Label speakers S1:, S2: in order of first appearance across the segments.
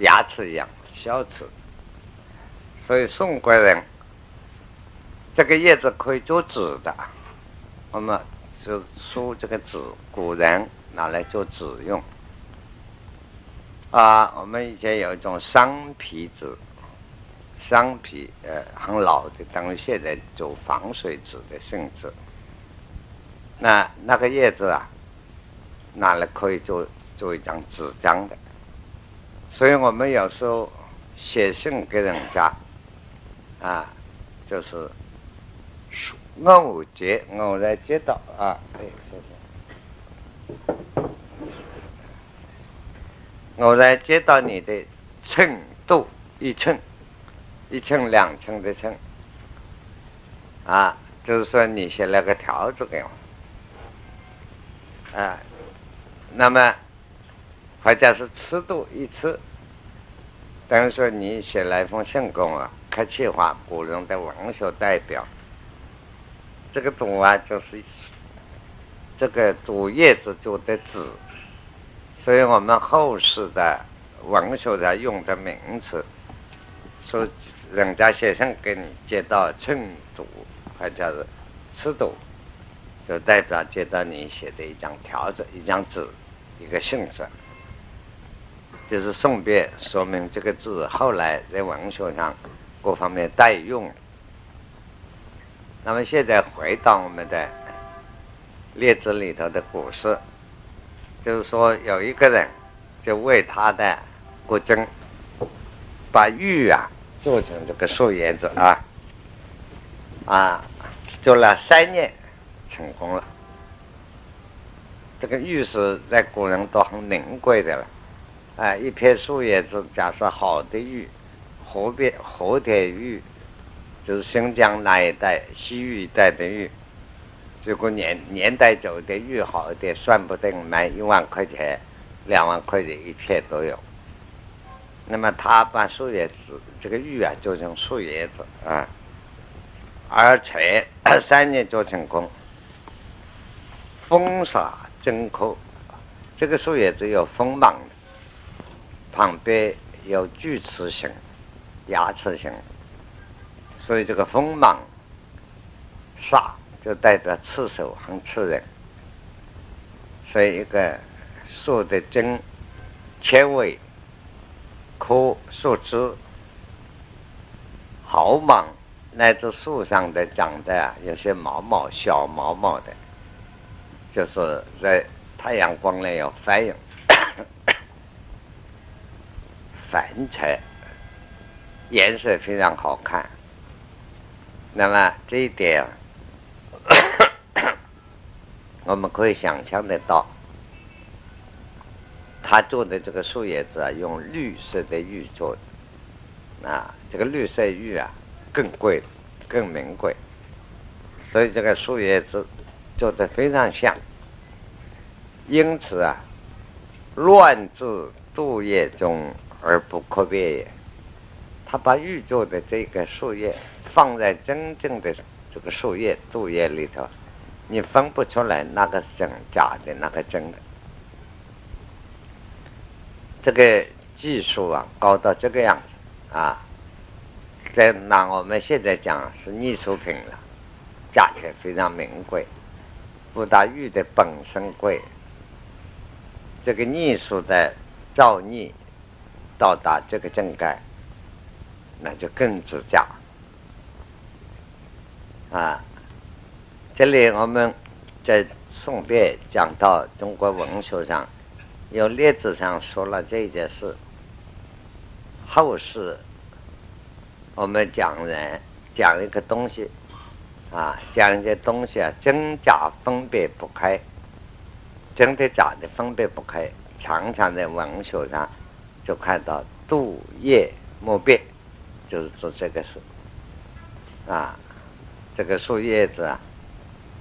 S1: 牙齿一样，小齿。所以宋国人这个叶子可以做纸的，我们就书这个纸，古人拿来做纸用。啊，我们以前有一种桑皮纸，桑皮呃很老的，等于现在做防水纸的性质。那那个叶子啊，拿来可以做做一张纸张的。所以我们有时候写信给人家，啊，就是偶接偶然接到啊，哎，谢谢。偶然接到你的秤度一称，一称两称的称，啊，就是说你写了个条子给我。啊，那么或者是尺度一尺，等于说你写了一封信给我，客气话，古人的文学代表。这个“读”啊，就是这个读叶子做的纸，所以我们后世的文学上用的名词，说人家写信给你，接到寸读，或者是尺度。就代表接到你写的一张条子、一张纸、一个信纸，就是送别，说明这个字后来在文学上各方面代用。那么现在回到我们的列子里头的故事，就是说有一个人就为他的国君把玉啊做成这个树叶子啊啊，做了三年。成功了，这个玉石在古人都很名贵的了，哎，一片树叶子，假设好的玉，河边和田玉，就是新疆那一带、西域一带的玉，如果年年代久的玉好一点，算不定卖一万块钱、两万块钱一片都有。那么他把树叶子这个玉啊做成树叶子啊，而且 三年做成功。风沙真空，这个树叶只有锋芒，旁边有锯齿形、牙齿形，所以这个锋芒煞就代表刺手很刺人。所以一个树的针、纤维、枯、树枝、毫芒，乃至树上的长的，有些毛毛、小毛毛的。就是在太阳光里要反应，凡彩，颜色非常好看。那么这一点，我们可以想象得到，他做的这个树叶子啊，用绿色的玉做，啊，这个绿色玉啊更贵，更名贵，所以这个树叶子。做的非常像，因此啊，乱自杜叶中而不可别也。他把玉做的这个树叶放在真正的这个树叶杜叶里头，你分不出来那个真假的，那个真的。这个技术啊，高到这个样子啊，在拿我们现在讲是艺术品了，价钱非常名贵。不达玉的本身贵，这个艺术的造诣到达这个境界，那就更值价啊！这里我们在宋代讲到中国文学上有列子上说了这件事，后世我们讲人讲一个东西。啊，讲一些东西啊，真假分别不开，真的假的分别不开，常常在文学上就看到杜叶莫辨，就是做这个事。啊，这个树叶子啊，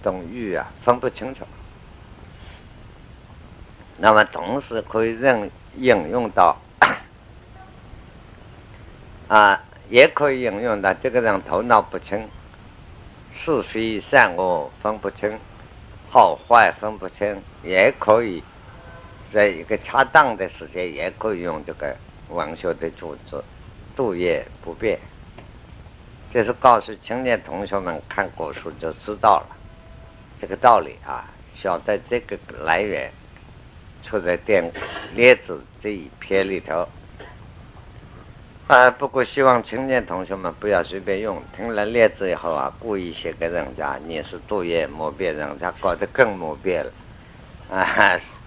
S1: 东玉啊，分不清楚。那么同时可以任引用到，啊，也可以引用到这个人头脑不清。是非善恶分不清，好坏分不清，也可以在一个恰当的时间，也可以用这个王修的主旨，度业不变。这是告诉青年同学们看古书就知道了这个道理啊，晓得这个来源出在《电列子》这一篇里头。啊，不过希望青年同学们不要随便用，听了列子以后啊，故意写给人家，你是度业莫变，人家搞得更莫变了。啊，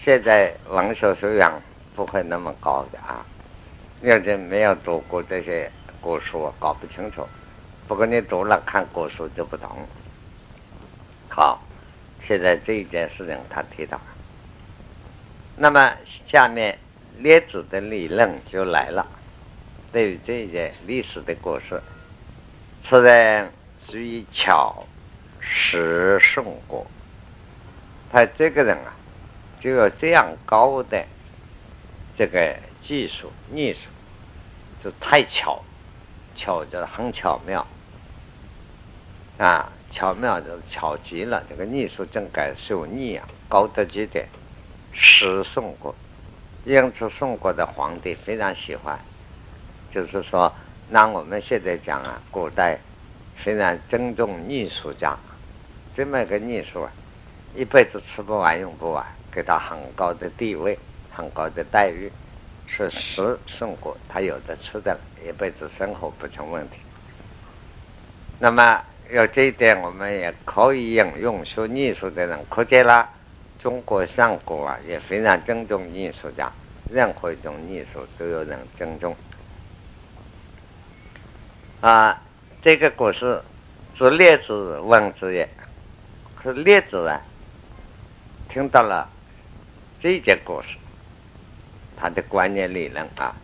S1: 现在文学修养不会那么高的啊，要是没有读过这些古书，搞不清楚。不过你读了看古书就不同。好，现在这一件事情他提到，那么下面列子的理论就来了。对于这一件历史的故事，此人属于巧识胜过。他这个人啊，就有这样高的这个技术艺术，就太巧，巧就很巧妙啊，巧妙就巧极了。这个艺术正该手艺啊，高得极点，识宋国，因此宋国的皇帝非常喜欢。就是说，那我们现在讲啊，古代非常尊重艺术家，这么个艺术啊，一辈子吃不完用不完，给他很高的地位，很高的待遇，是食送过，他有的吃的，一辈子生活不成问题。那么有这一点，我们也可以引用学艺术的人，可见了中国上古啊也非常尊重艺术家，任何一种艺术都有人尊重。啊，这个故事是列子问之也。可是列子啊，听到了这件故事，他的观念理论啊，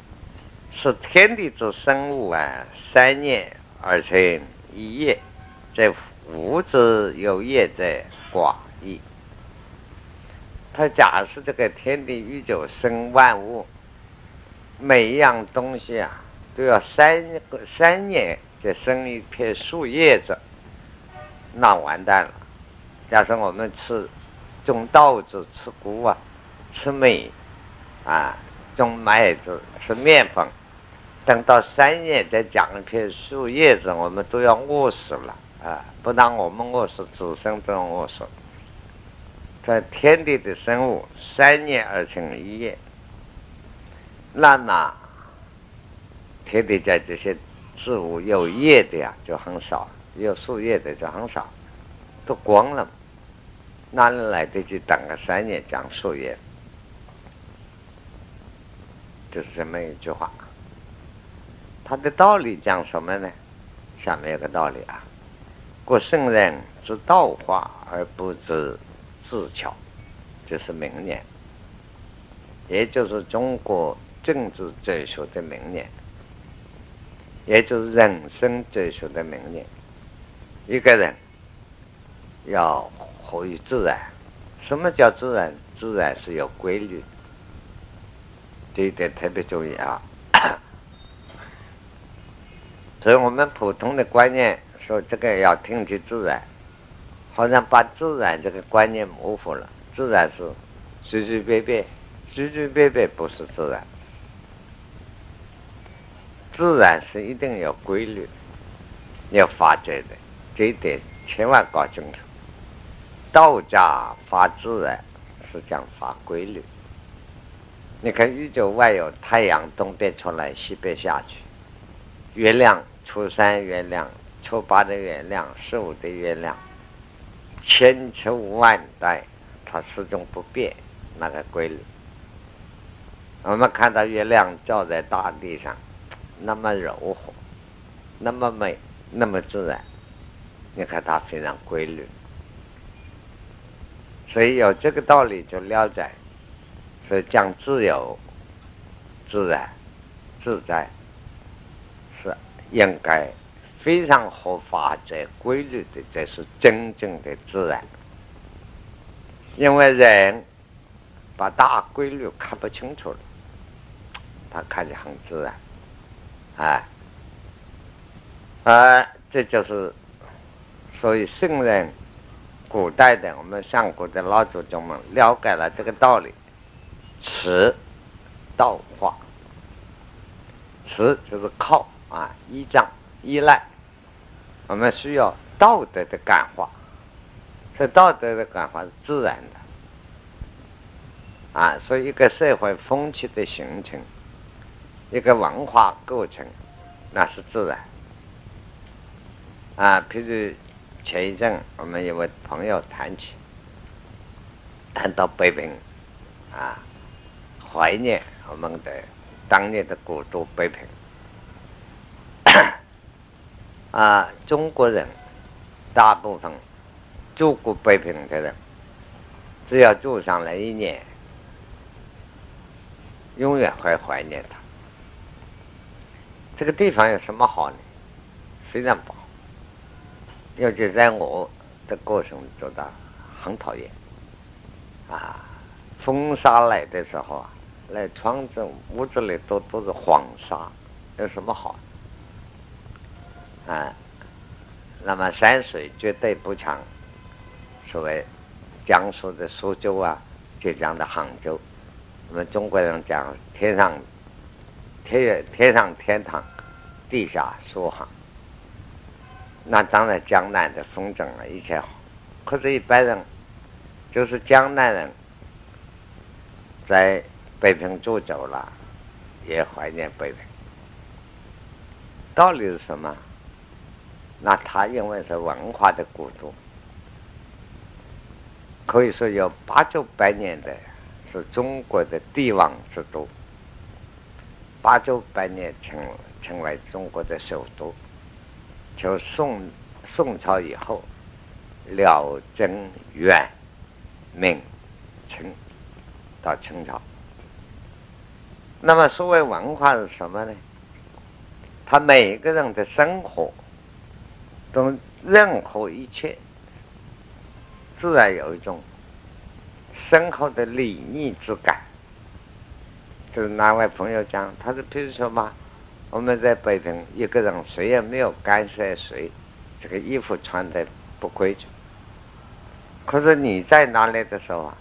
S1: 是天地之生物啊，三年而成一叶，在物之有业者寡义。他假设这个天地宇宙生万物，每一样东西啊。都要三三年才生一片树叶子，那完蛋了。假设我们吃种稻子、吃谷啊、吃米啊、种麦子、吃面粉，等到三年再长一片树叶子，我们都要饿死了啊！不但我们饿死，子孙都要饿死。在天地的生物，三年而成一叶，那么。天地间这些植物有叶的呀，就很少；有树叶的就很少，都光了。哪里来得及等个三年长树叶？就是这么一句话。他的道理讲什么呢？下面有个道理啊：故圣人知道化而不知自巧，这是名言，也就是中国政治哲学的名言。也就是人生哲学的名言。一个人要活于自然。什么叫自然？自然是有规律，这一点特别注意啊。所以我们普通的观念说这个要听其自然，好像把自然这个观念模糊了。自然是随随便便，随随便便不是自然。自然是一定有规律、要法则的，这一点千万搞清楚。道家发自然是讲发规律。你看宇宙外有太阳东边出来，西边下去；月亮初三月亮、初八的月亮、十五的月亮，千秋万代它始终不变那个规律。我们看到月亮照在大地上。那么柔和，那么美，那么自然，你看它非常规律，所以有这个道理就了解，讲自由、自然、自在，是应该非常合法则、规律的，这是真正的自然。因为人把大规律看不清楚了，他看得很自然。啊，啊，这就是所以圣人、古代的我们上古的老祖宗们了解了这个道理，持道化，持就是靠啊，依仗、依赖。我们需要道德的感化，这道德的感化是自然的啊。所以，一个社会风气的形成，一个文化构成，那是自然啊。譬如前一阵，我们有位朋友谈起，谈到北平啊，怀念我们的当年的古都北平。啊，中国人大部分住过北平的人，只要住上来一年，永远会怀念它。这个地方有什么好呢？非常不好，尤其在我的过程中，的很讨厌。啊，风沙来的时候啊，来窗子屋子里都都是黄沙，有什么好？啊，那么山水绝对不强，所谓江苏的苏州啊，浙江的杭州，我们中国人讲天上天天上天堂，地下苏杭，那当然江南的风筝啊一切好，可是，一般人就是江南人，在北平住久了，也怀念北平，道理是什么？那他因为是文化的古都，可以说有八九百年的，是中国的帝王之都，八九百年成成为中国的首都。就宋宋朝以后，辽、贞、元、明、清到清朝，那么所谓文化是什么呢？他每一个人的生活。都任何一切，自然有一种深厚的礼义之感。就是哪位朋友讲，他是比如说嘛，我们在北京，一个人谁也没有干涉谁，这个衣服穿的不规矩。可是你在哪里的时候啊，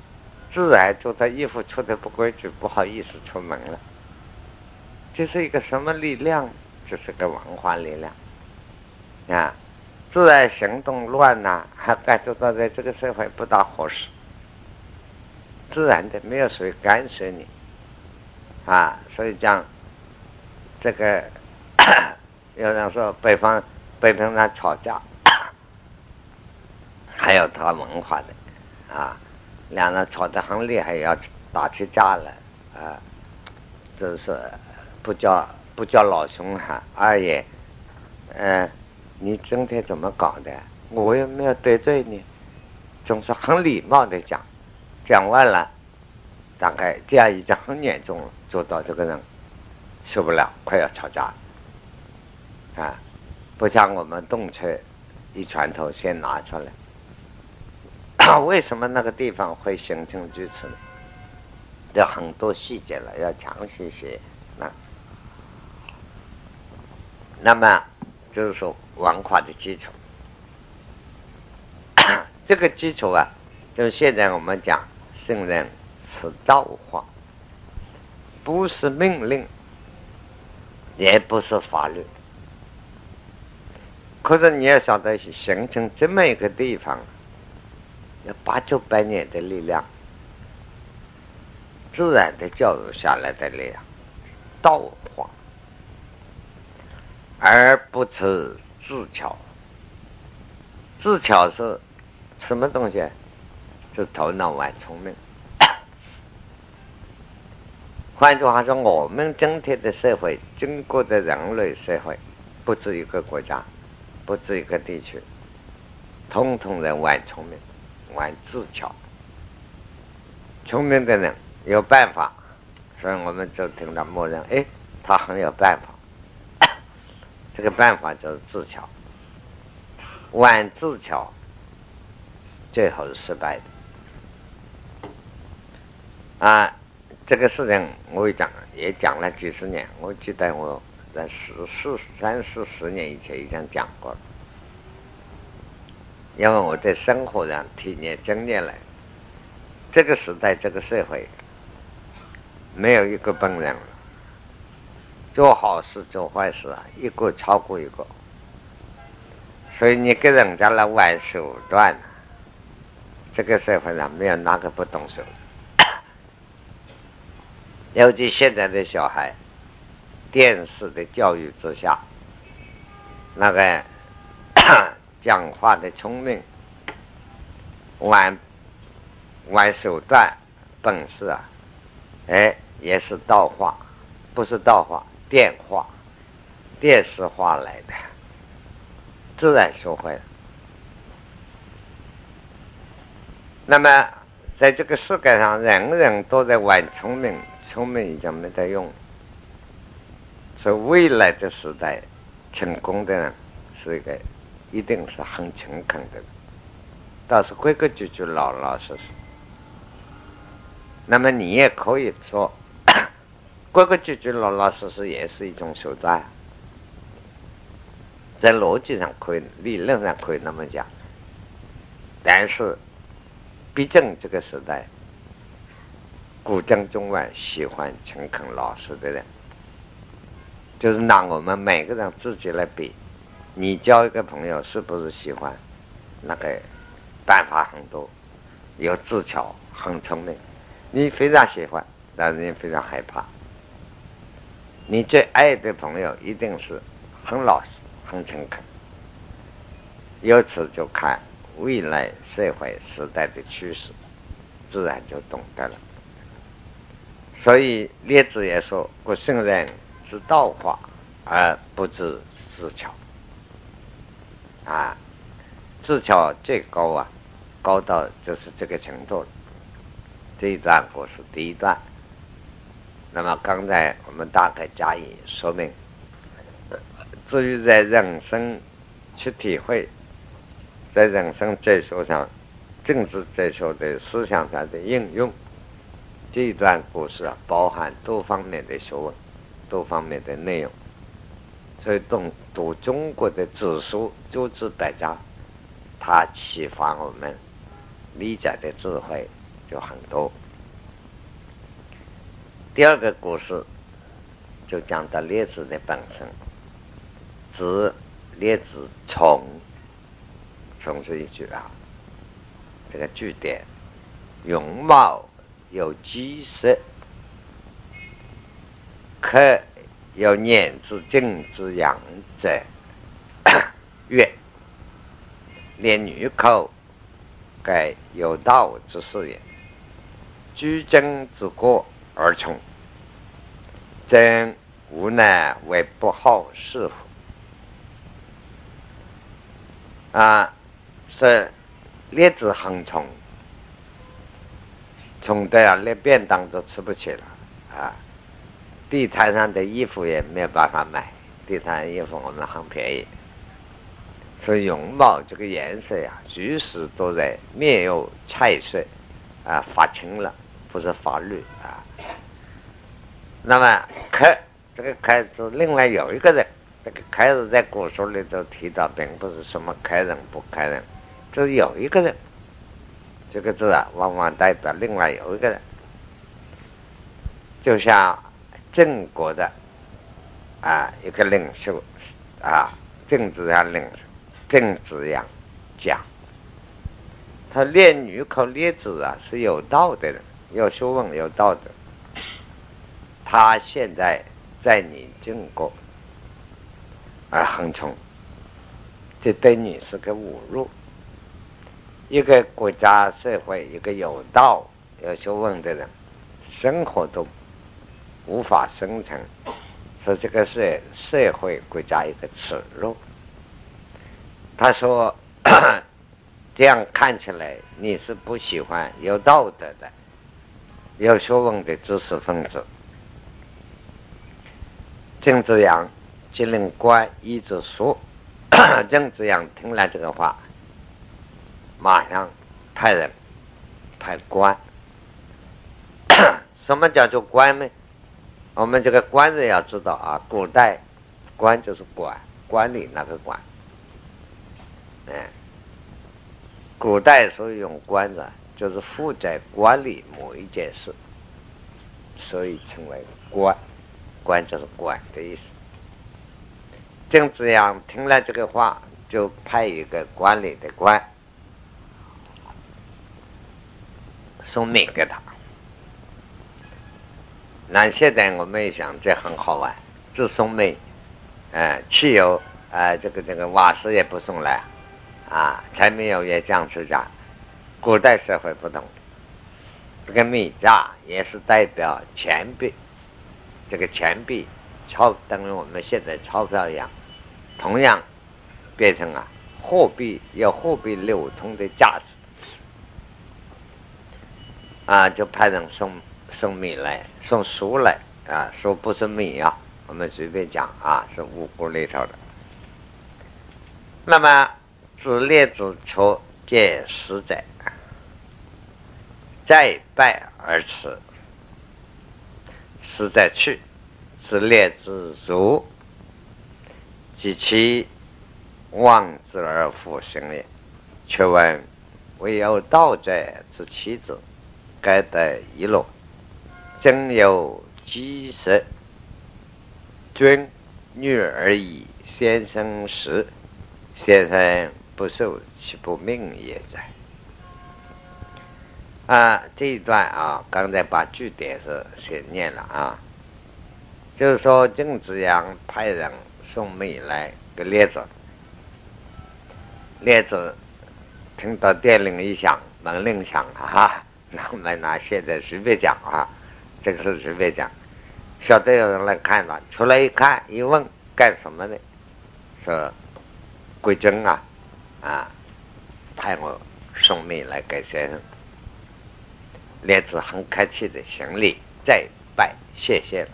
S1: 自然觉得衣服穿的不规矩，不好意思出门了。这是一个什么力量？这是个文化力量啊。自然行动乱呐，还感觉到在这个社会不大合适。自然的，没有谁干涉你，啊，所以讲这个 有人说北方北平人吵架，还有他文化的，啊，两人吵得很厉害，要打起架来，啊，就是不叫不叫老兄哈，二爷，嗯。你今天怎么搞的？我又没有得罪你，总是很礼貌的讲，讲完了，大概这样已经很严重了，做到这个人受不了，快要吵架啊！不像我们动车一拳头先拿出来，为什么那个地方会形成如此呢？有很多细节了，要详细写。那么就是说。文化的基础，这个基础啊，就现在我们讲圣人是道化，不是命令，也不是法律。可是你要晓得，形成这么一个地方，要八九百年的力量，自然的教育下来的力量，道化，而不是。智巧，自巧是什么东西？是头脑蛮聪明。换句话说，我们今天的社会，经过的人类社会，不止一个国家，不止一个地区，通通人玩聪明，玩智巧。聪明的人有办法，所以我们就听到默认：哎，他很有办法。这个办法就是自巧，玩自巧，最后是失败的。啊，这个事情我也讲，也讲了几十年。我记得我在十四、三四十年以前已经讲过了，因为我在生活上体验经验了，这个时代、这个社会，没有一个笨人了，做好事做坏事啊，一个超过一个。所以你跟人家来玩手段，这个社会上没有哪个不动手。尤其现在的小孩，电视的教育之下，那个 讲话的聪明，玩玩手段本事啊，哎，也是道化，不是道化，电话、电视化来的。自然学会了。那么，在这个世界上，人人都在玩聪明，聪明已经没得用。所以，未来的时代，成功的人是一个，一定是很诚恳的，倒是规规矩矩、老老实实。那么，你也可以说，规规矩矩、老老实实也是一种手段。在逻辑上可以，理论上可以那么讲，但是，毕竟这个时代，古今中外喜欢诚恳老实的人，就是拿我们每个人自己来比，你交一个朋友是不是喜欢那个办法很多，有技巧，很聪明，你非常喜欢，但是你非常害怕。你最爱的朋友一定是很老实。很诚恳，由此就看未来社会时代的趋势，自然就懂得了。所以列子也说：“古圣人之道化而不知自巧。”啊，自巧最高啊，高到就是这个程度。这一段故事第一段，那么刚才我们大概加以说明。至于在人生去体会，在人生哲学上、政治哲学的思想上的应用，这一段故事啊，包含多方面的学问、多方面的内容。所以读读中国的子书诸子百家，它启发我们理解的智慧就很多。第二个故事就讲到列子的本身。子列子从，从是一句啊，这个句点，容貌有姿色，可有年之敬之养者，曰：连女口，盖有道之事也。居贞之过而从，真无奈为不好事乎？啊，是列子很重，重的啊，连便当都吃不起了啊！地摊上的衣服也没有办法买，地摊衣服我们很便宜，所以容貌这个颜色呀，随时都在面有菜色啊，发青了，不是发绿啊。那么可这个开”字另外有一个人。这个开始在古书里头提到，并不是什么开人不开人，就是有一个人，这个字啊，往往代表另外有一个人，就像郑国的啊一个领袖啊，郑子阳领袖，郑子阳讲，他练女口列子啊是有道德的人，有学问有道德，他现在在你中国。而横冲，这对你是个侮辱。一个国家社会，一个有道、有学问的人，生活都无法生存，说这个是社会国家一个耻辱。他说：“ 这样看起来，你是不喜欢有道德的、有学问的知识分子。”郑子阳。即令官一直说，郑子阳听了这个话，马上派人派官。什么叫做官呢？我们这个官人要知道啊，古代官就是管管理那个管。哎，古代所以用官的，就是负责管理某一件事，所以称为官。官就是管的意思。郑子阳听了这个话，就派一个管理的官送米给他。那现在我们一想，这很好玩，只送命，呃，汽油，呃，这个这个瓦斯也不送来，啊，柴米油盐酱醋茶。古代社会不同，这个米价也是代表钱币，这个钱币钞等于我们现在钞票一样。同样变成啊货币有货币流通的价值啊，就派人送送米来，送书来啊，书不是米啊，我们随便讲啊，是五谷里头的。那么子列子求见使者，再拜而辞，使者去，子列子如。及其望之而复生也。却问：唯有道者之妻子，该得一落，真有饥食？君女而已，先生时，先生不受，岂不命也哉？啊，这一段啊，刚才把句点是先念了啊，就是说郑子阳派人。送米来给列子，列子听到电铃一响，门铃响了哈，那我们拿现在随便讲啊，这个是随便讲，晓得有人来看了，出来一看一问干什么的，说贵军啊啊派我送米来给先生，列子很客气的行礼再拜谢谢了，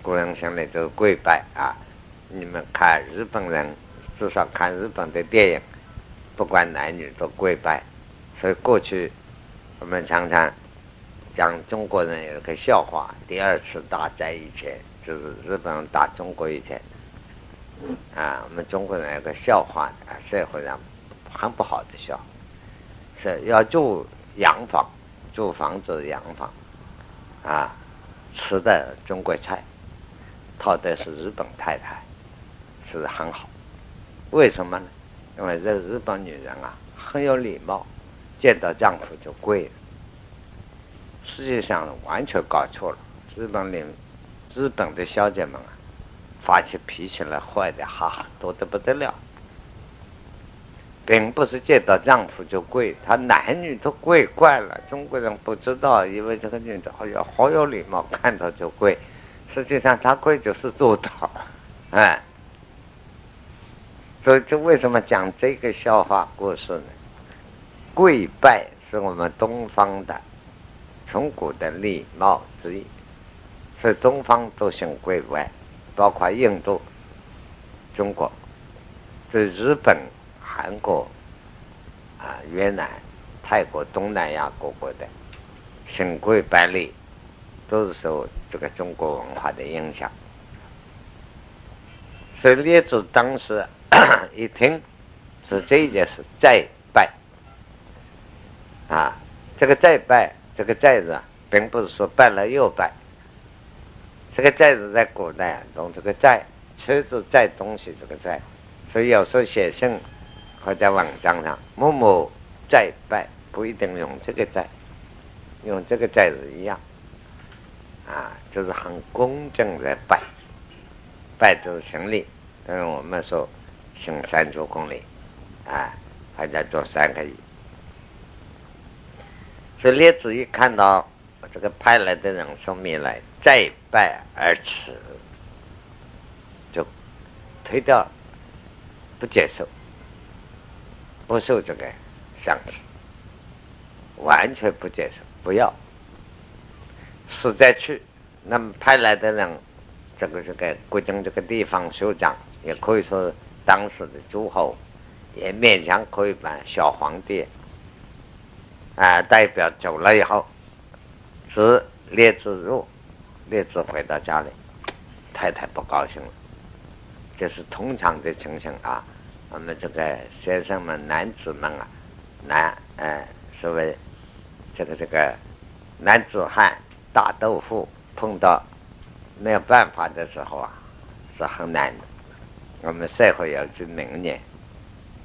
S1: 古人行礼都跪拜啊。你们看日本人，至少看日本的电影，不管男女都跪拜。所以过去我们常常讲中国人有个笑话：第二次大战以前，就是日本人打中国以前，啊，我们中国人有个笑话啊，社会上很不好的笑话，是要住洋房，住房子洋房，啊，吃的中国菜，讨的是日本太太。是很好，为什么呢？因为这日本女人啊很有礼貌，见到丈夫就跪。实际上完全搞错了。日本领日本的小姐们啊，发起脾气来坏的哈多得不得了，并不是见到丈夫就跪，他男女都跪惯了。中国人不知道，因为这个女的好像好有礼貌，看到就跪。实际上她跪就是做到，哎。所以，这为什么讲这个笑话故事呢？跪拜是我们东方的从古的礼貌之一，所以东方都行跪拜，包括印度、中国、这日本、韩国、啊越南、泰国、东南亚各国的行跪拜礼，都是受这个中国文化的影响。所以列祖当时。一听是这件事，再拜啊！这个再拜，这个再字，并不是说拜了又拜。这个再字在古代用这个再，车子载东西这个载，所以有时候写信或在网站上某某再拜，不一定用这个再，用这个再是一样啊，就是很公正的拜，拜就是行礼，嗯，我们说。行三足公里，啊，还在做三个亿。这列子一看到这个派来的人送米来，再拜而辞，就推掉，不接受，不受这个赏赐，完全不接受，不要。是再去，那么派来的人，这个这个国政这个地方首长，也可以说。当时的诸侯也勉强可以把小皇帝啊代表走了以后，是列子入，列子回到家里，太太不高兴了。这是通常的情形啊。我们这个先生们、男子们啊，男呃所谓这个这个男子汉大豆腐碰到没有办法的时候啊，是很难的。我们社会有句名言：“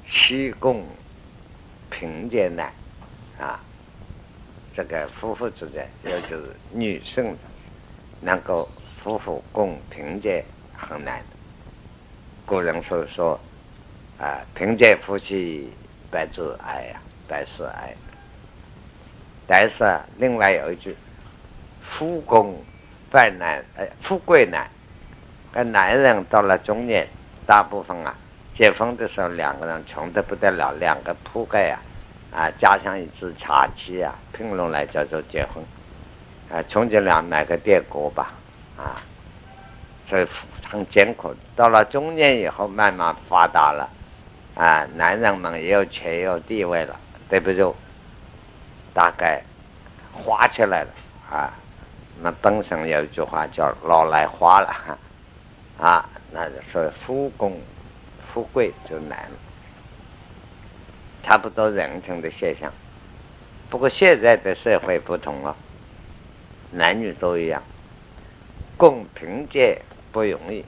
S1: 妻共贫贱难。”啊，这个夫妇之间，也就是女性能够夫妇共贫贱很难的。古人所说：“啊，贫贱夫妻百事哀呀，百事哀。”但是另外有一句：“夫共犯难，哎，富贵难。”跟男人到了中年，大部分啊，结婚的时候两个人穷得不得了，两个铺盖啊，啊，加上一只茶几啊，拼拢来叫做结婚。啊，穷尽量买个电锅吧，啊，所以很艰苦。到了中年以后，慢慢发达了，啊，男人们也有钱也有地位了，对不住。大概花起来了啊！那本身有一句话叫“老来花了”，啊，那就是富公富贵就难了，差不多人情的现象。不过现在的社会不同了，男女都一样，共贫贱不容易，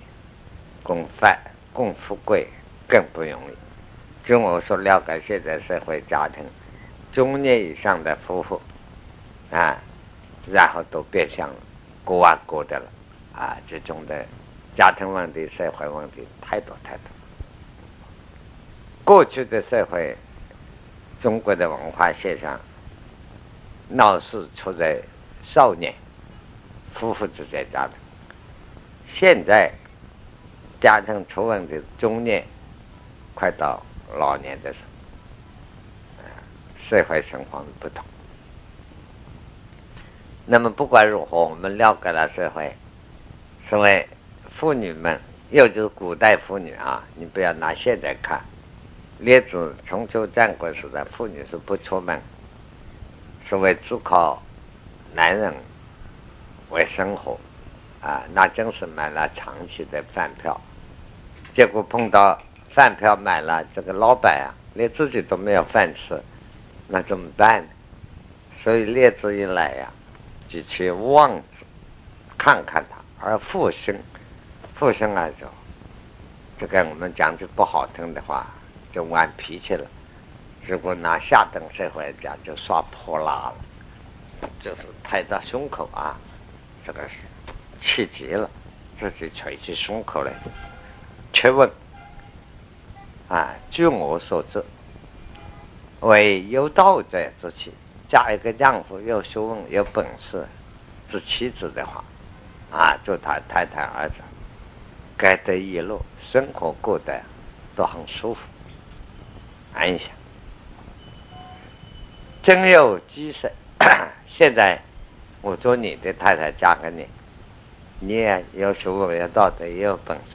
S1: 共犯共富贵更不容易。就我所了解，现在社会家庭。中年以上的夫妇，啊，然后都变相各玩各的了，啊，这种的家庭问题、社会问题太多太多。过去的社会，中国的文化现象，闹事出在少年夫妇之间家庭，现在家庭出问题，中年快到老年的时候。社会情况不同，那么不管如何，我们了解了社会，所谓妇女们，又就是古代妇女啊，你不要拿现在看，列子春秋战国时代，妇女是不出门，所谓只靠男人为生活，啊，那真是买了长期的饭票，结果碰到饭票买了，这个老板啊，连自己都没有饭吃。那怎么办呢？所以列子一来呀，就去望子，看看他，而复生，复生啊就，这个我们讲句不好听的话，就玩脾气了。如果拿下等社会来讲，就耍泼辣了，就是拍到胸口啊，这个气急了，自己捶起胸口来，却问啊，据我所知。为有道者之妻，嫁一个丈夫有学问、有本事之妻子的话，啊，做他太太儿子该得一路，生活过得都很舒服、安详。真有机会，现在我做你的太太嫁给你，你也有学问、有道德、也有本事，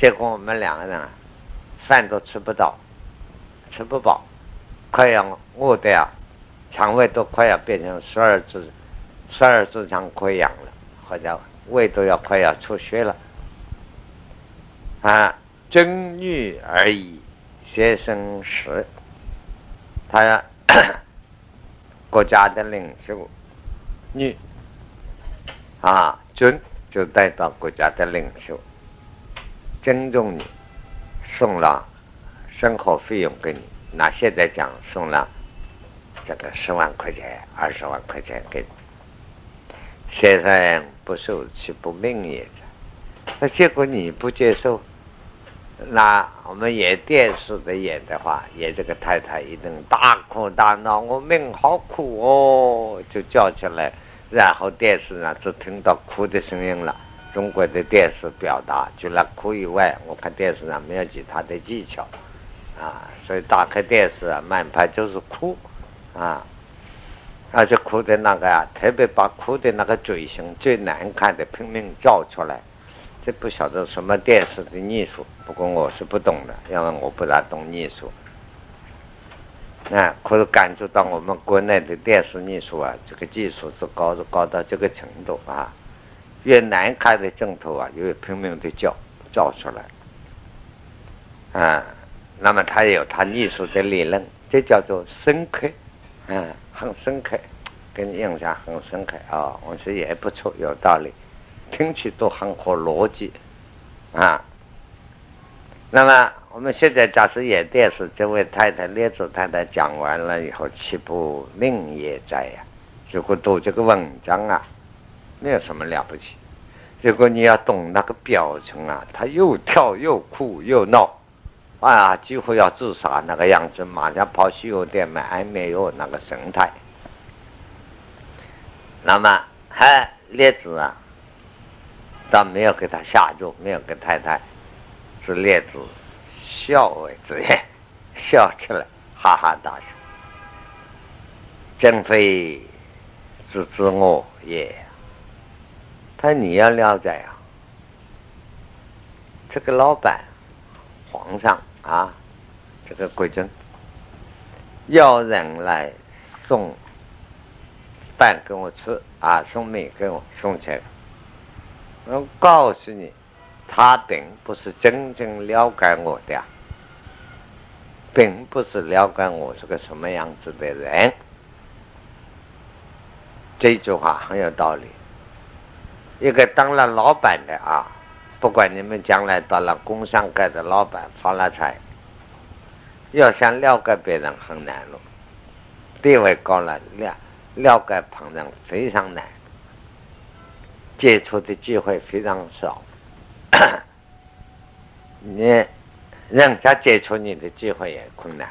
S1: 结果我们两个人啊，饭都吃不到，吃不饱。快要饿的呀，肠胃都快要变成十二指、十二指肠溃疡了，或者胃都要快要出血了。啊，真女而已，先生时，他 国家的领袖，女啊，尊就代表国家的领袖，尊重你，送了生活费用给你。那现在讲送了这个十万块钱、二十万块钱给你，先生不受岂不命也？那结果你不接受，那我们演电视的演的话，演这个太太一定大哭大闹，我命好苦哦，就叫起来，然后电视上只听到哭的声音了。中国的电视表达除了哭以外，我看电视上没有其他的技巧。啊，所以打开电视啊，满盘就是哭，啊，而且哭的那个啊，特别把哭的那个嘴型最难看的拼命照出来，这不晓得什么电视的艺术，不过我是不懂的，因为我不大懂艺术。啊，可是感觉到我们国内的电视艺术啊，这个技术是高，是高到这个程度啊，越难看的镜头啊，越拼命的叫照出来，啊。那么他有他艺术的理论，这叫做深刻，嗯，很深刻，给你印象很深刻啊。我说也不错，有道理。听起都很合逻辑啊。那么我们现在假设演电视，这位太太列子太太讲完了以后，岂不另也在呀？如果读这个文章啊，没有什么了不起。如果你要懂那个表情啊，他又跳又哭又闹，啊，几乎要自杀那个样子，马上跑洗药店买安眠药那个神态。那么还列子啊，倒没有给他下注，没有给太太，是列子笑为之言，笑起来哈哈大笑，真非是自我也。他你要了解啊，这个老板，皇上啊，这个贵尊，要人来送饭给我吃啊，送米给我送钱。我告诉你，他并不是真正了解我的，并不是了解我是个什么样子的人。这句话很有道理。一个当了老板的啊，不管你们将来当了工商界的老板发了财，要想了解别人很难了，地位高了了了解旁人非常难，接触的机会非常少，你人家接触你的机会也困难。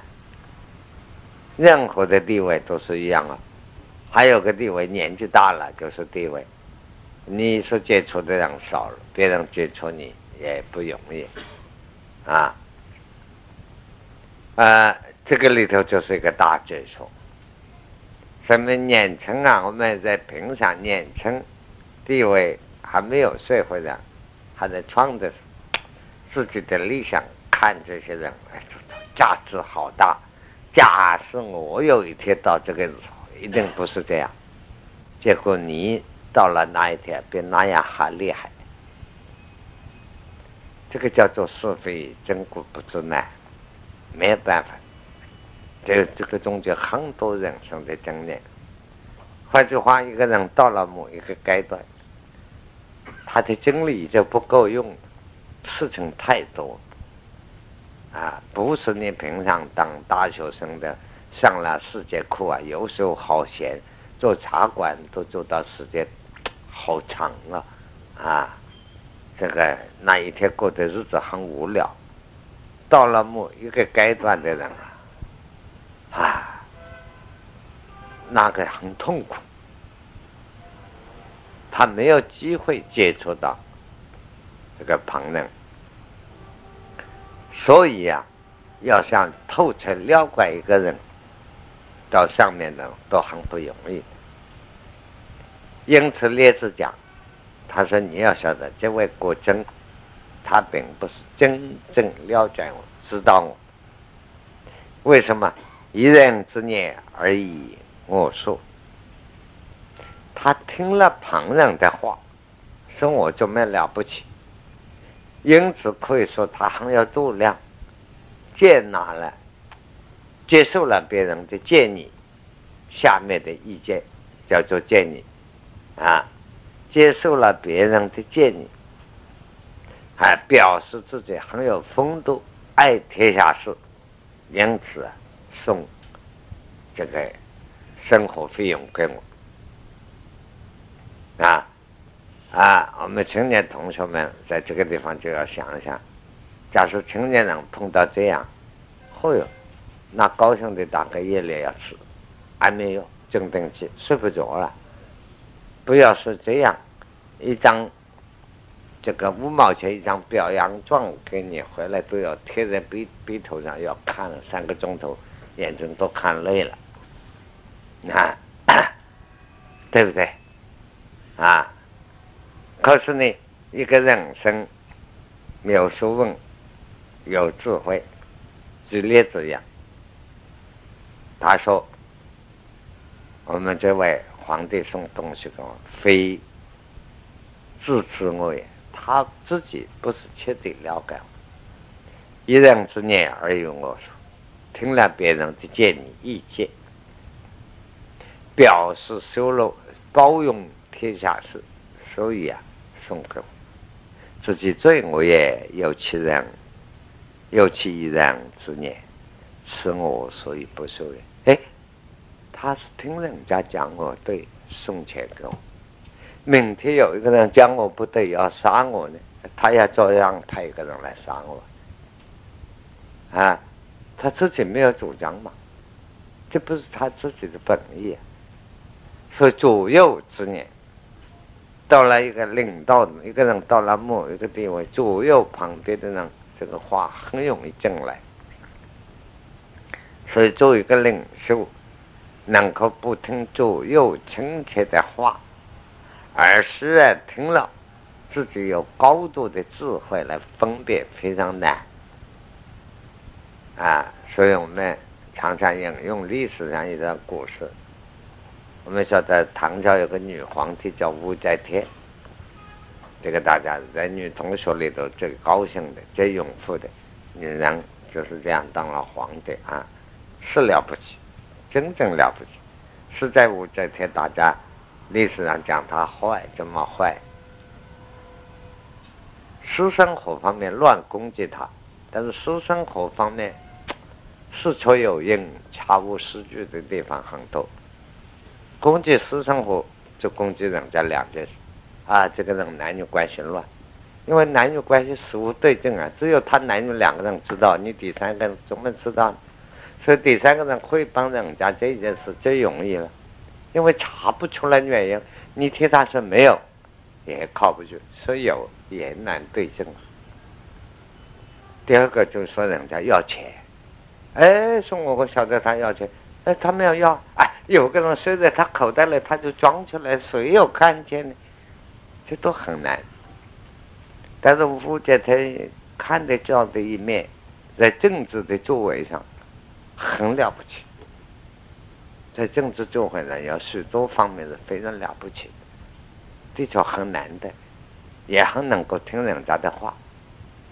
S1: 任何的地位都是一样啊，还有个地位年纪大了就是地位。你所接触的人少了，别人接触你也不容易，啊，啊，这个里头就是一个大接触。什么年轻啊？我们在平常年轻，地位还没有社会上，还在创着自己的理想，看这些人，哎，价值好大。假使我有一天到这个时候，一定不是这样。结果你。到了那一天，比那样还厉害。这个叫做是非真故不知难，没有办法。这这个中间很多人生的经验。换句话，一个人到了某一个阶段，他的精力就不够用，事情太多。啊，不是你平常当大学生的上了四节课啊，有时候好闲，做茶馆都做到时间。好长啊，啊，这个那一天过的日子很无聊。到了某一个阶段的人啊，啊，那个很痛苦，他没有机会接触到这个旁人，所以呀，要想透彻了解一个人，到上面的都很不容易。因此，列子讲，他说：“你要晓得，这位国真，他并不是真正了解我，知道我。为什么？一人之言而已。我说，他听了旁人的话，说我就没了不起。因此，可以说他很有度量，接纳了，接受了别人的建议，下面的意见叫做建议。”啊，接受了别人的建议，还表示自己很有风度，爱天下事，因此送这个生活费用给我。啊啊，我们青年同学们在这个地方就要想一想，假设青年人碰到这样，嚯哟，那高兴的打个夜里要吃安眠药、镇定剂，睡不着了。不要说这样，一张这个五毛钱一张表扬状给你回来，都要贴在鼻鼻头上，要看三个钟头，眼睛都看累了，啊，对不对？啊，可是呢，一个人生有学问、有智慧，举例子样，他说：“我们这位。”皇帝送东西给我，非自知我也。他自己不是彻底了解我，一人之念而有我说，听了别人的建议意见，表示修罗包容天下事，所以啊，送给我。自己罪我也有其人，有其一人之念，是我所以不受人。他是听人家讲我对，送钱给我。明天有一个人讲我不对，要杀我呢，他也照样派一个人来杀我。啊，他自己没有主张嘛，这不是他自己的本意。所以左右之念。到了一个领导，一个人到了某一个地位，左右旁边的人，这个话很容易进来。所以，作为一个领袖，能够不听左右亲切的话，而是听了，自己有高度的智慧来分辨，非常难。啊，所以我们常常引用历史上一段故事。我们晓得唐朝有个女皇帝叫武则天，这个大家在女同学里头最高兴的、最拥护的女人就是这样当了皇帝啊，是了不起，真正了不起。是在武则天，大家历史上讲她坏，怎么坏？私生活方面乱攻击她，但是私生活方面事出有因、查无实据的地方很多。攻击私生活，就攻击人家两件事，啊，这个人男女关系乱，因为男女关系事无对证啊，只有他男女两个人知道，你第三个人怎么知道？所以第三个人可以帮人家这件事最容易了，因为查不出来原因，你听他说没有，也靠不住，说有也难对证。第二个就是说人家要钱，哎，说我我晓得他要钱，哎，他没有要，哎。有个人塞在他口袋里，他就装出来，谁有看见呢？这都很难。但是吴杰他看得这样的一面，在政治的作为上很了不起，在政治作为上有许多方面是非常了不起，的的确很难的，也很能够听人家的话，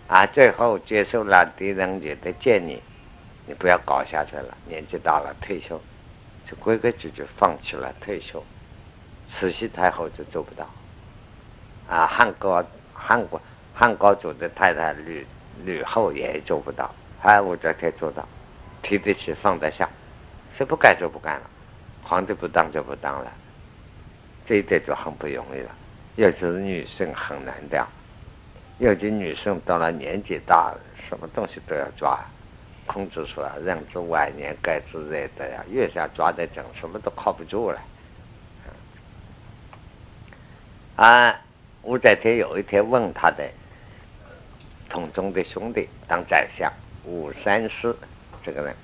S1: 啊，最后接受了狄仁杰的建议，你不要搞下去了，年纪大了，退休。就规规矩矩放弃了退休，慈禧太后就做不到。啊，汉高汉国汉高祖的太太吕吕后也做不到，还武则天做到，提得起放得下，是不干就不干了，皇帝不当就不当了，这一点就很不容易了。尤其是女性很难的，尤其女性到了年纪大了，什么东西都要抓。孔子说：“人之晚年，该知热得呀，越想抓得紧，什么都靠不住了。”啊，武则天有一天问他的同宗的兄弟当宰相武三思这个人，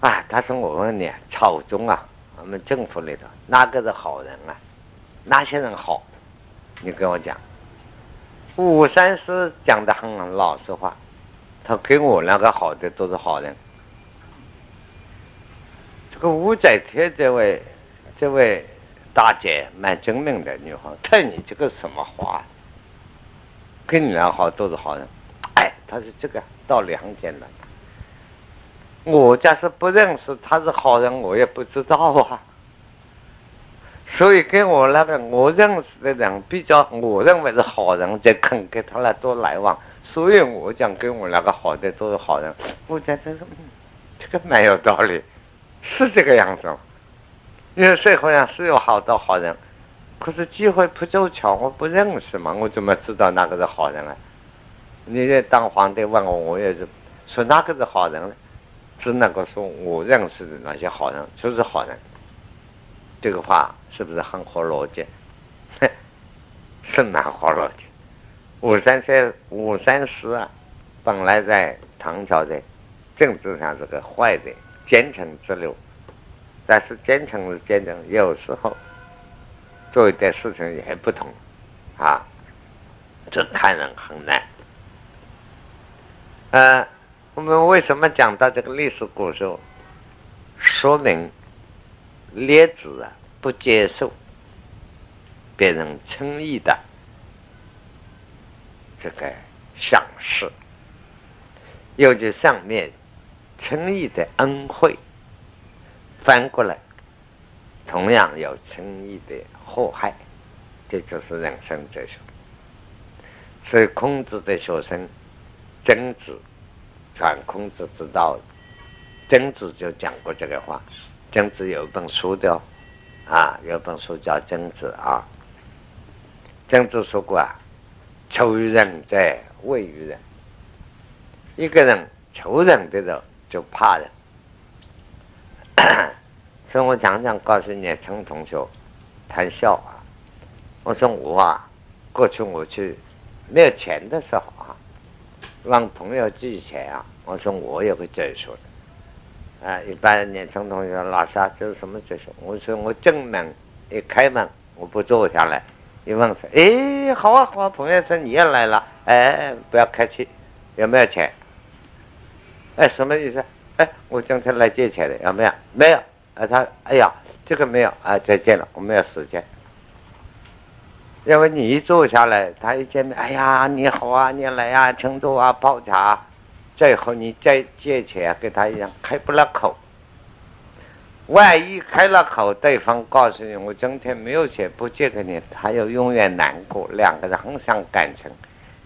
S1: 啊，他说：“我问你，朝中啊，我们政府里头哪个是好人啊？哪些人好？你跟我讲。”武三思讲的很老实话。他给我那个好的都是好人。这个武则天这位这位大姐蛮精明的女皇，看你这个什么话？跟你俩好都是好人，他是这个道理很简单。我家是不认识他是好人，我也不知道啊。所以跟我那个我认识的人比较，我认为是好人，就肯跟他来多来往。所以我讲跟我那个好的都是好人，我觉得这个蛮有道理，是这个样子。因为社会上是有好多好人，可是机会不凑巧，我不认识嘛，我怎么知道哪个是好人啊？你在当皇帝问我，我也是说哪个是好人呢？只能够说我认识的那些好人就是好人。这个话是不是很合逻辑？是蛮合逻辑。武三三，武三思啊，本来在唐朝的政治上是个坏的奸臣之流，但是奸臣是奸臣，有时候做一点事情也不同，啊，这看人很难。呃，我们为什么讲到这个历史故事？说明列子啊不接受别人轻易的。这个赏识，尤其上面轻易的恩惠，翻过来同样有轻易的祸害。这就是人生哲学。所以孔子的学生曾子传孔子之道，曾子就讲过这个话。曾子有一本书的，啊，有本书叫《曾子》啊。曾子说过啊：“求于人者，畏于人。”一个人求人的时候就怕人。所以我常常告诉年轻同学谈笑啊，我说我啊，过去我去没有钱的时候啊，让朋友寄钱啊，我说我有个哲学的啊，一般年轻同学老师啊，这是什么哲学？我说我正门一开门，我不坐下来，一问说，哎，好啊好啊，朋友说你也来了，哎，不要客气，有没有钱？哎，什么意思？哎，我今天来借钱的，有没有？没有。啊，他，哎呀，这个没有啊，再见了，我没有时间。因为你一坐下来，他一见面，哎呀，你好啊，你来啊，请坐啊，泡茶。最后你再借钱给他一样，开不了口。万一开了口，对方告诉你我今天没有钱，不借给你，他又永远难过，两个人很伤感情。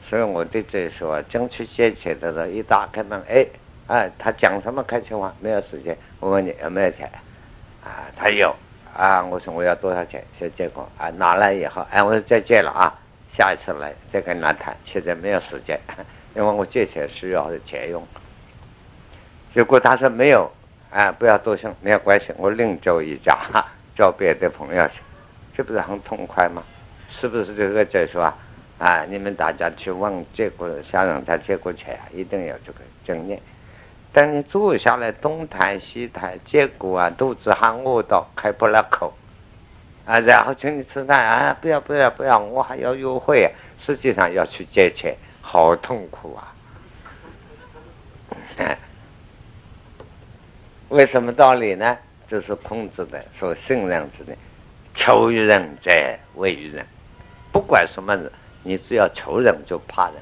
S1: 所以我对这说，争取借钱的时候，一打开门，哎，哎，他讲什么开心话？没有时间，我问你有没有钱？啊，他有啊，我说我要多少钱？先借过啊，拿来以后，哎，我说再借了啊，下一次来再跟他谈，现在没有时间，因为我借钱需要钱用。结果他说没有，啊，不要多想，没有关系，我另找一家，找别的朋友去，这不是很痛快吗？是不是这个就说啊？啊，你们大家去问借过，想让他借过钱，一定要这个经验。等坐下来东谈西谈，结果啊肚子还饿到开不了口，啊，然后请你吃饭啊，不要不要不要，我还要约会，实际上要去借钱，好痛苦啊！为什么道理呢？这是孔子的说信任之的，求于人者畏于人，不管什么人，你只要求人就怕人。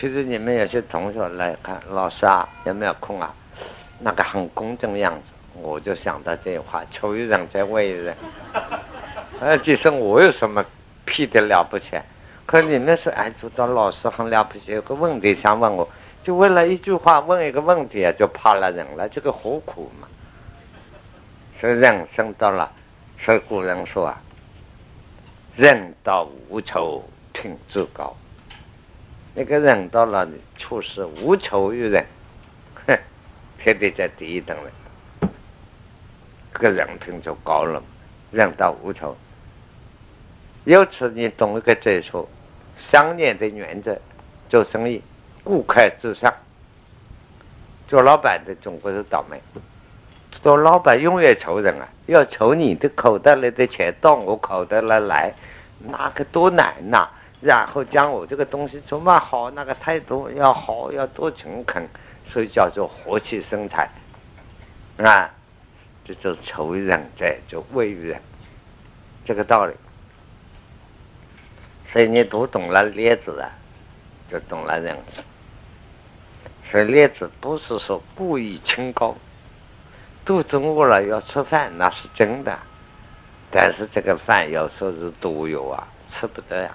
S1: 其实你们有些同学来看老师啊，有没有空啊？那个很公正的样子，我就想到这句话：求一人，在问一人。呃，其实我有什么屁的了不起？可你们说，哎，知道老师很了不起，有个问题想问我，就为了一句话问一个问题啊，就怕了人了，这个何苦嘛？所以人生到了，所以古人说啊，人到无求，品质高。那个人到了处事无求于人，哼，天天在第一等人，这个人品就高了。人到无求，由此你懂一个哲学：商业的原则，做生意，顾客至上。做老板的总归是倒霉。做老板永远求人啊，要求你的口袋里的钱到我口袋里来，那个多难呐！然后将我这个东西怎么好，那个态度要好，要多诚恳，所以叫做和气生财，啊，这就求人在就畏于人，这个道理。所以你读懂了列子啊，就懂了人。所以列子不是说故意清高，肚子饿了要吃饭那是真的，但是这个饭有时候是毒药啊，吃不得呀。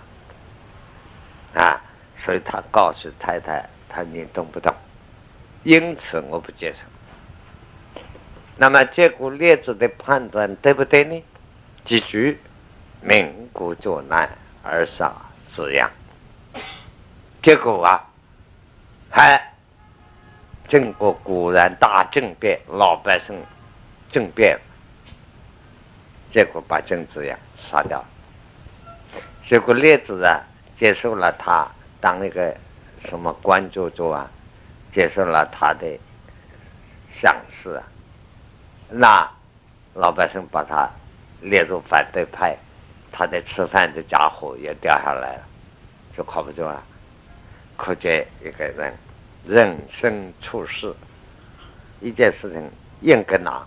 S1: 啊所以他告诉太太：“他你懂不懂？”因此我不接受。那么结果列子的判断对不对呢？几句：“民国作难而杀子阳。”结果啊，还郑国果然大政变，老百姓政变，结果把郑子阳杀掉。结果列子啊。接受了他当那个什么官做做啊，接受了他的赏识啊，那老百姓把他列入反对派，他的吃饭的家伙也掉下来了，就靠不住了。可见一个人人生处事，一件事情应该拿，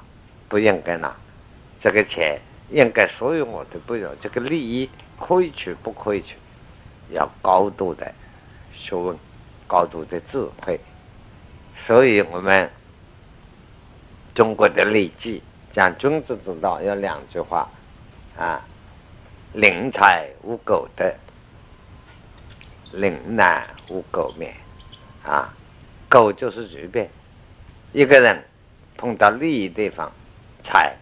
S1: 不应该拿，这个钱应该所有我都不用，这个利益可以取不可以取。要高度的学问，高度的智慧，所以我们中国的《礼记》讲君子之道，有两句话啊：灵财无苟得，灵难无苟免。啊，苟就是随便一个人碰到利益地方，财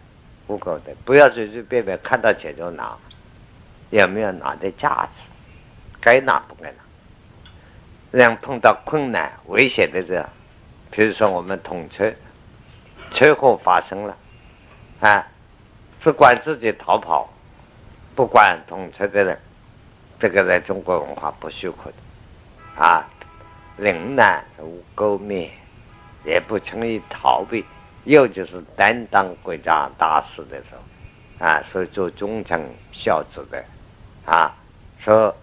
S1: 无苟得，不要随随便便看到钱就拿，有没有拿的价值？该拿不该拿。人碰到困难、危险的时候，比如说我们通车，车祸发生了，啊，只管自己逃跑，不管通车的人，这个在中国文化不许可的，啊，临难无苟免，也不轻易逃避，又就是担当国家大事的时候，啊，所以做忠诚孝子的，啊，说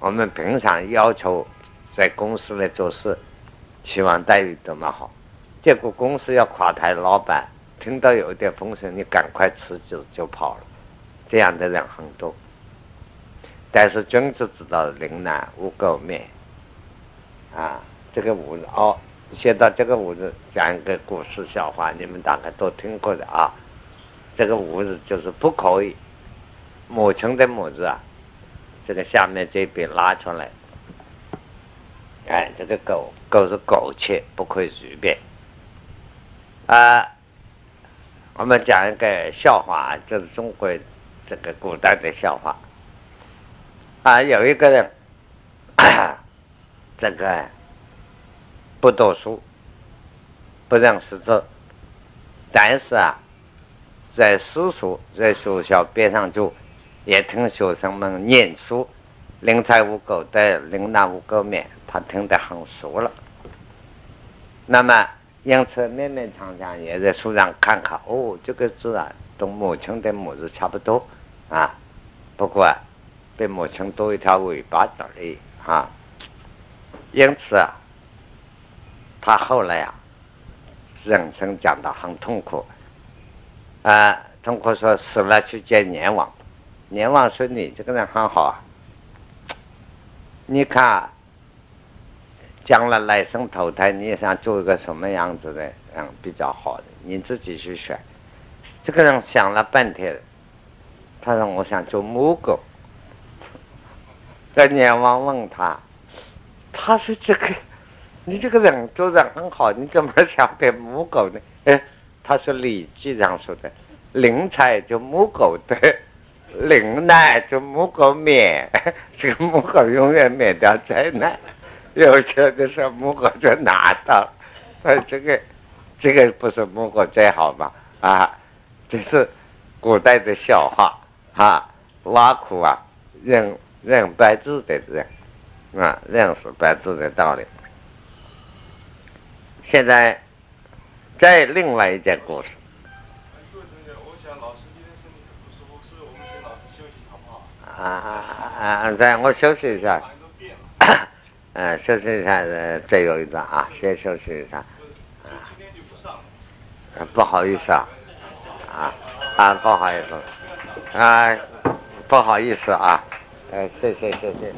S1: 我们平常要求。在公司里做事，希望待遇多么好，结果公司要垮台，老板听到有一点风声，你赶快辞职就跑了，这样的人很多。但是君子之道，临难无垢面。啊，这个五哦，写到这个五日，讲一个故事笑话，你们大概都听过的啊。这个五日就是不可以，母亲的母字啊，这个下面这笔拉出来。哎，这个苟苟是苟且，不可以随便。啊，我们讲一个笑话，就是中国这个古代的笑话。啊，有一个人，这个不读书，不认识字，但是啊，在私塾在学校边上就也听学生们念书，临财无苟得，临难无狗面。他听得很熟了，那么因此勉勉强强也在书上看看，哦，这个字啊，同母亲的母字差不多啊，不过比母亲多一条尾巴而已啊。因此啊，他后来啊，人生讲的很痛苦啊，痛苦说死了去见阎王，阎王说你这个人很好啊，你看。将来来生投胎，你想做一个什么样子的人比较好的？你自己去选。这个人想了半天，他说：“我想做母狗。”这阎王问他，他说：“这个，你这个人做人很好，你怎么想变母狗呢？”哎，他说：“礼记上说的，灵才就母狗的，灵难就母狗免，这个母狗永远免掉灾难。”有钱的时候，母狗就拿到，哎，这个，这个不是母狗最好吗？啊，这是古代的笑话啊，挖苦啊，认认白字的人啊，认识白字的道理。现在，再另外一件故事。啊啊啊！在我休息一下。嗯，休息一下，呃，再有一段啊，先休息一下。啊，不好意思啊，啊啊，不好意思，啊，不好意思啊，呃，谢谢谢谢。